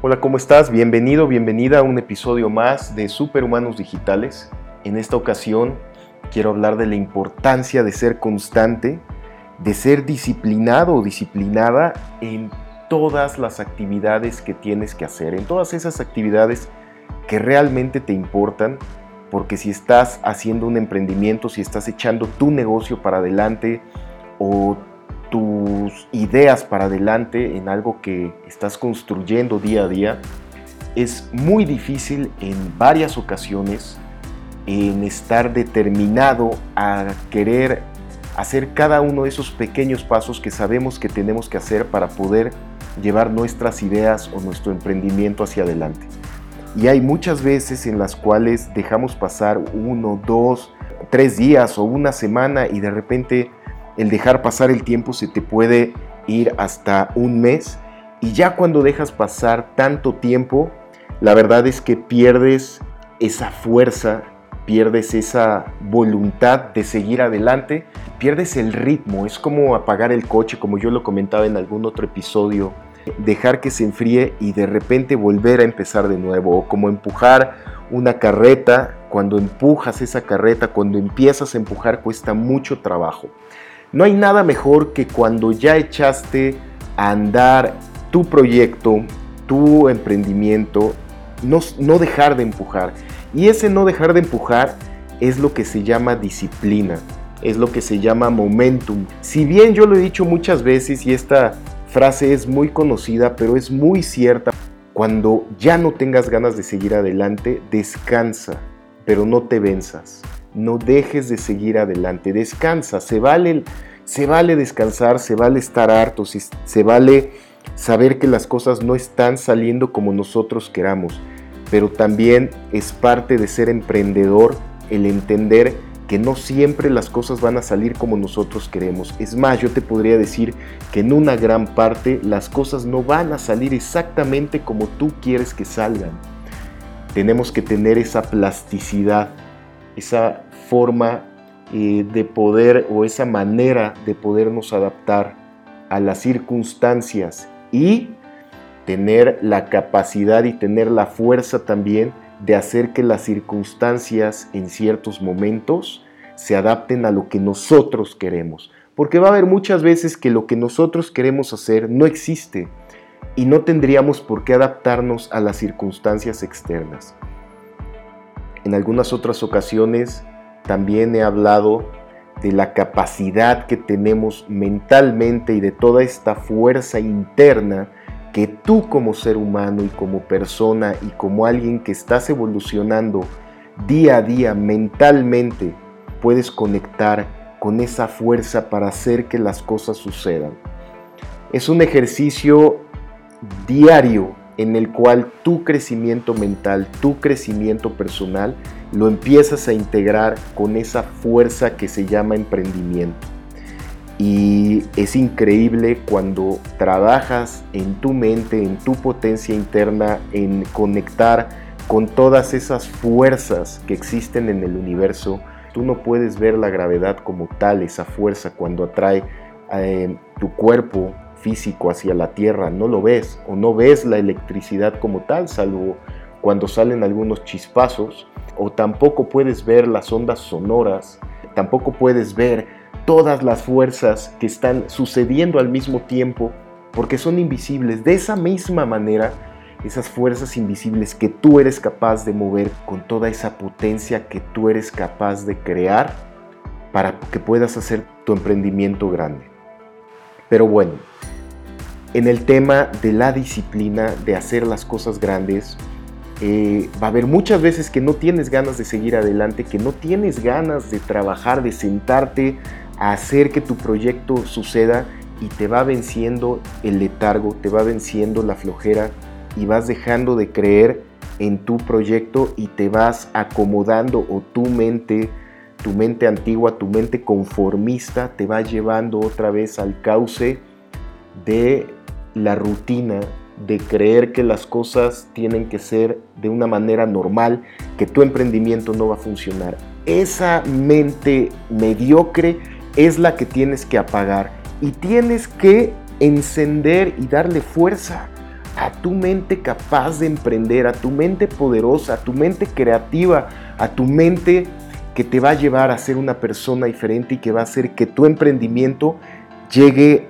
Hola, ¿cómo estás? Bienvenido, bienvenida a un episodio más de Superhumanos Digitales. En esta ocasión quiero hablar de la importancia de ser constante, de ser disciplinado o disciplinada en todas las actividades que tienes que hacer, en todas esas actividades que realmente te importan, porque si estás haciendo un emprendimiento, si estás echando tu negocio para adelante o tus ideas para adelante en algo que estás construyendo día a día, es muy difícil en varias ocasiones en estar determinado a querer hacer cada uno de esos pequeños pasos que sabemos que tenemos que hacer para poder llevar nuestras ideas o nuestro emprendimiento hacia adelante. Y hay muchas veces en las cuales dejamos pasar uno, dos, tres días o una semana y de repente el dejar pasar el tiempo se te puede ir hasta un mes. Y ya cuando dejas pasar tanto tiempo, la verdad es que pierdes esa fuerza, pierdes esa voluntad de seguir adelante, pierdes el ritmo, es como apagar el coche, como yo lo comentaba en algún otro episodio, dejar que se enfríe y de repente volver a empezar de nuevo, o como empujar una carreta, cuando empujas esa carreta, cuando empiezas a empujar cuesta mucho trabajo. No hay nada mejor que cuando ya echaste a andar tu proyecto, tu emprendimiento, no, no dejar de empujar. Y ese no dejar de empujar es lo que se llama disciplina, es lo que se llama momentum. Si bien yo lo he dicho muchas veces y esta frase es muy conocida, pero es muy cierta, cuando ya no tengas ganas de seguir adelante, descansa, pero no te venzas no dejes de seguir adelante, descansa, se vale, se vale descansar, se vale estar harto, se vale saber que las cosas no están saliendo como nosotros queramos, pero también es parte de ser emprendedor el entender que no siempre las cosas van a salir como nosotros queremos. Es más, yo te podría decir que en una gran parte las cosas no van a salir exactamente como tú quieres que salgan. Tenemos que tener esa plasticidad esa forma eh, de poder o esa manera de podernos adaptar a las circunstancias y tener la capacidad y tener la fuerza también de hacer que las circunstancias en ciertos momentos se adapten a lo que nosotros queremos. Porque va a haber muchas veces que lo que nosotros queremos hacer no existe y no tendríamos por qué adaptarnos a las circunstancias externas. En algunas otras ocasiones también he hablado de la capacidad que tenemos mentalmente y de toda esta fuerza interna que tú como ser humano y como persona y como alguien que estás evolucionando día a día mentalmente puedes conectar con esa fuerza para hacer que las cosas sucedan. Es un ejercicio diario en el cual tu crecimiento mental, tu crecimiento personal, lo empiezas a integrar con esa fuerza que se llama emprendimiento. Y es increíble cuando trabajas en tu mente, en tu potencia interna, en conectar con todas esas fuerzas que existen en el universo. Tú no puedes ver la gravedad como tal, esa fuerza cuando atrae eh, tu cuerpo físico hacia la Tierra, no lo ves o no ves la electricidad como tal, salvo cuando salen algunos chispazos, o tampoco puedes ver las ondas sonoras, tampoco puedes ver todas las fuerzas que están sucediendo al mismo tiempo, porque son invisibles. De esa misma manera, esas fuerzas invisibles que tú eres capaz de mover con toda esa potencia que tú eres capaz de crear para que puedas hacer tu emprendimiento grande. Pero bueno, en el tema de la disciplina, de hacer las cosas grandes, eh, va a haber muchas veces que no tienes ganas de seguir adelante, que no tienes ganas de trabajar, de sentarte a hacer que tu proyecto suceda y te va venciendo el letargo, te va venciendo la flojera y vas dejando de creer en tu proyecto y te vas acomodando o tu mente, tu mente antigua, tu mente conformista te va llevando otra vez al cauce de la rutina de creer que las cosas tienen que ser de una manera normal, que tu emprendimiento no va a funcionar. Esa mente mediocre es la que tienes que apagar y tienes que encender y darle fuerza a tu mente capaz de emprender, a tu mente poderosa, a tu mente creativa, a tu mente que te va a llevar a ser una persona diferente y que va a hacer que tu emprendimiento llegue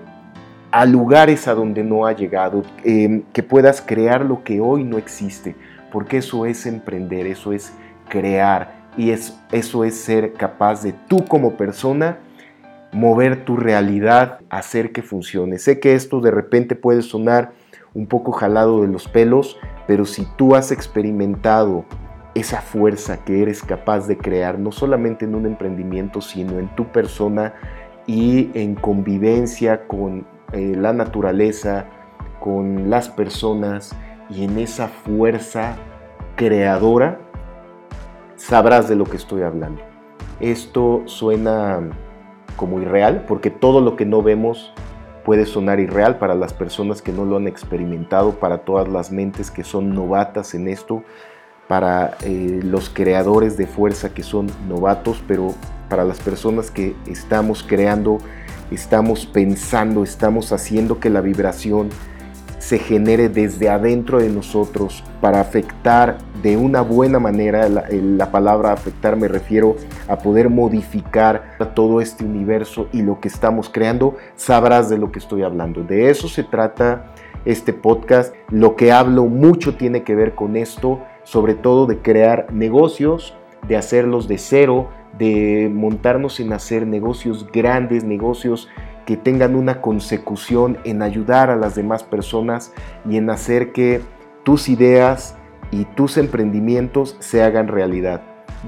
a lugares a donde no ha llegado, em, que puedas crear lo que hoy no existe, porque eso es emprender, eso es crear y es, eso es ser capaz de tú como persona mover tu realidad, hacer que funcione. Sé que esto de repente puede sonar un poco jalado de los pelos, pero si tú has experimentado esa fuerza que eres capaz de crear, no solamente en un emprendimiento, sino en tu persona y en convivencia con eh, la naturaleza, con las personas y en esa fuerza creadora, sabrás de lo que estoy hablando. Esto suena como irreal, porque todo lo que no vemos puede sonar irreal para las personas que no lo han experimentado, para todas las mentes que son novatas en esto, para eh, los creadores de fuerza que son novatos, pero para las personas que estamos creando, estamos pensando, estamos haciendo que la vibración se genere desde adentro de nosotros para afectar de una buena manera, la, palabra afectar me refiero a poder modificar todo este universo y lo que estamos creando, sabrás de lo que estoy hablando. De eso se trata este podcast. Lo que hablo mucho tiene que ver con esto, sobre todo de crear negocios, de hacerlos de cero, de montarnos en hacer negocios grandes, negocios que tengan una consecución en ayudar a las demás personas y en hacer que tus ideas y tus emprendimientos se hagan realidad.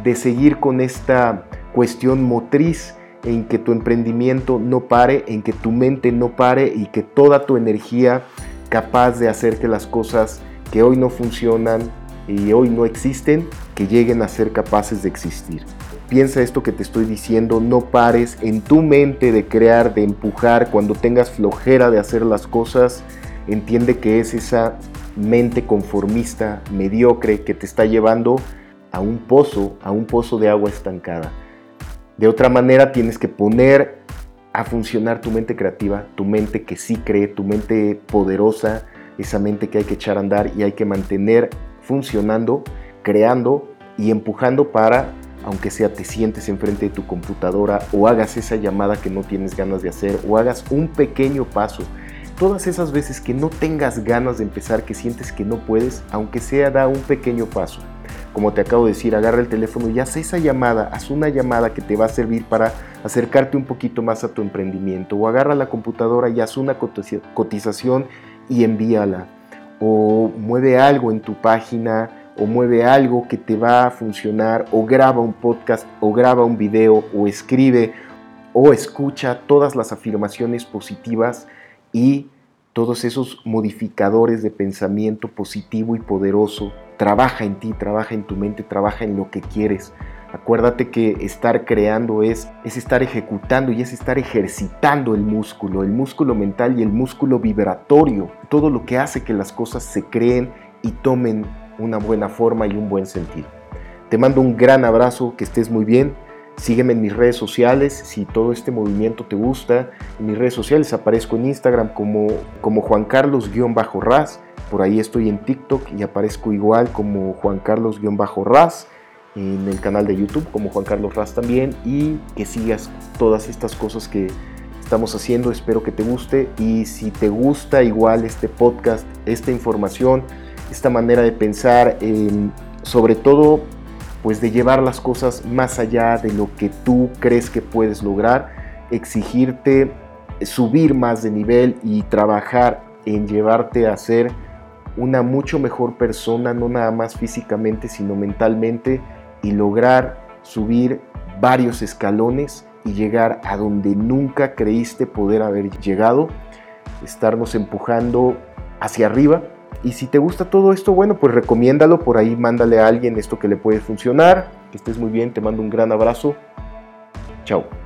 De seguir con esta cuestión motriz en que tu emprendimiento no pare, en que tu mente no pare y que toda tu energía capaz de hacer que las cosas que hoy no funcionan y hoy no existen, que lleguen a ser capaces de existir piensa esto que te estoy diciendo, no pares en tu mente de crear, de empujar, cuando tengas flojera de hacer las cosas, entiende que es esa mente conformista, mediocre, que te está llevando a un pozo, a un pozo de agua estancada. De otra manera, tienes que poner a funcionar tu mente creativa, tu mente que sí cree, tu mente poderosa, esa mente que hay que echar a andar y hay que mantener funcionando, creando y empujando para aunque sea te sientes enfrente de tu computadora o hagas esa llamada que no tienes ganas de hacer o hagas un pequeño paso. Todas esas veces que no tengas ganas de empezar, que sientes que no puedes, aunque sea da un pequeño paso. Como te acabo de decir, agarra el teléfono y haz esa llamada, haz una llamada que te va a servir para acercarte un poquito más a tu emprendimiento. O agarra la computadora y haz una cotización y envíala. O mueve algo en tu página o mueve algo que te va a funcionar o graba un podcast o graba un video o escribe o escucha todas las afirmaciones positivas y todos esos modificadores de pensamiento positivo y poderoso. Trabaja en ti, trabaja en tu mente, trabaja en lo que quieres. Acuérdate que estar creando es, es estar ejecutando y es estar ejercitando el músculo, el músculo mental y el músculo vibratorio, todo lo que hace que las cosas se creen y tomen una buena forma y un buen sentido. Te mando un gran abrazo, que estés muy bien. Sígueme en mis redes sociales si todo este movimiento te gusta. En mis redes sociales aparezco en Instagram como, como Juan Carlos-Raz. Por ahí estoy en TikTok y aparezco igual como Juan Carlos-Raz. En el canal de YouTube como Juan Carlos Raz también. Y que sigas todas estas cosas que estamos haciendo. Espero que te guste. Y si te gusta igual este podcast, esta información, esta manera de pensar, sobre todo pues de llevar las cosas más allá de lo que tú crees que puedes lograr, exigirte subir más de nivel y trabajar en llevarte a ser una mucho mejor persona, no nada más físicamente, sino mentalmente, y lograr subir varios escalones y llegar a donde nunca creíste poder haber llegado, estarnos empujando hacia arriba y si te gusta todo esto, bueno, pues recomiéndalo por ahí, mándale a alguien esto que le puede funcionar. Que estés muy bien, te mando un gran abrazo. Chao.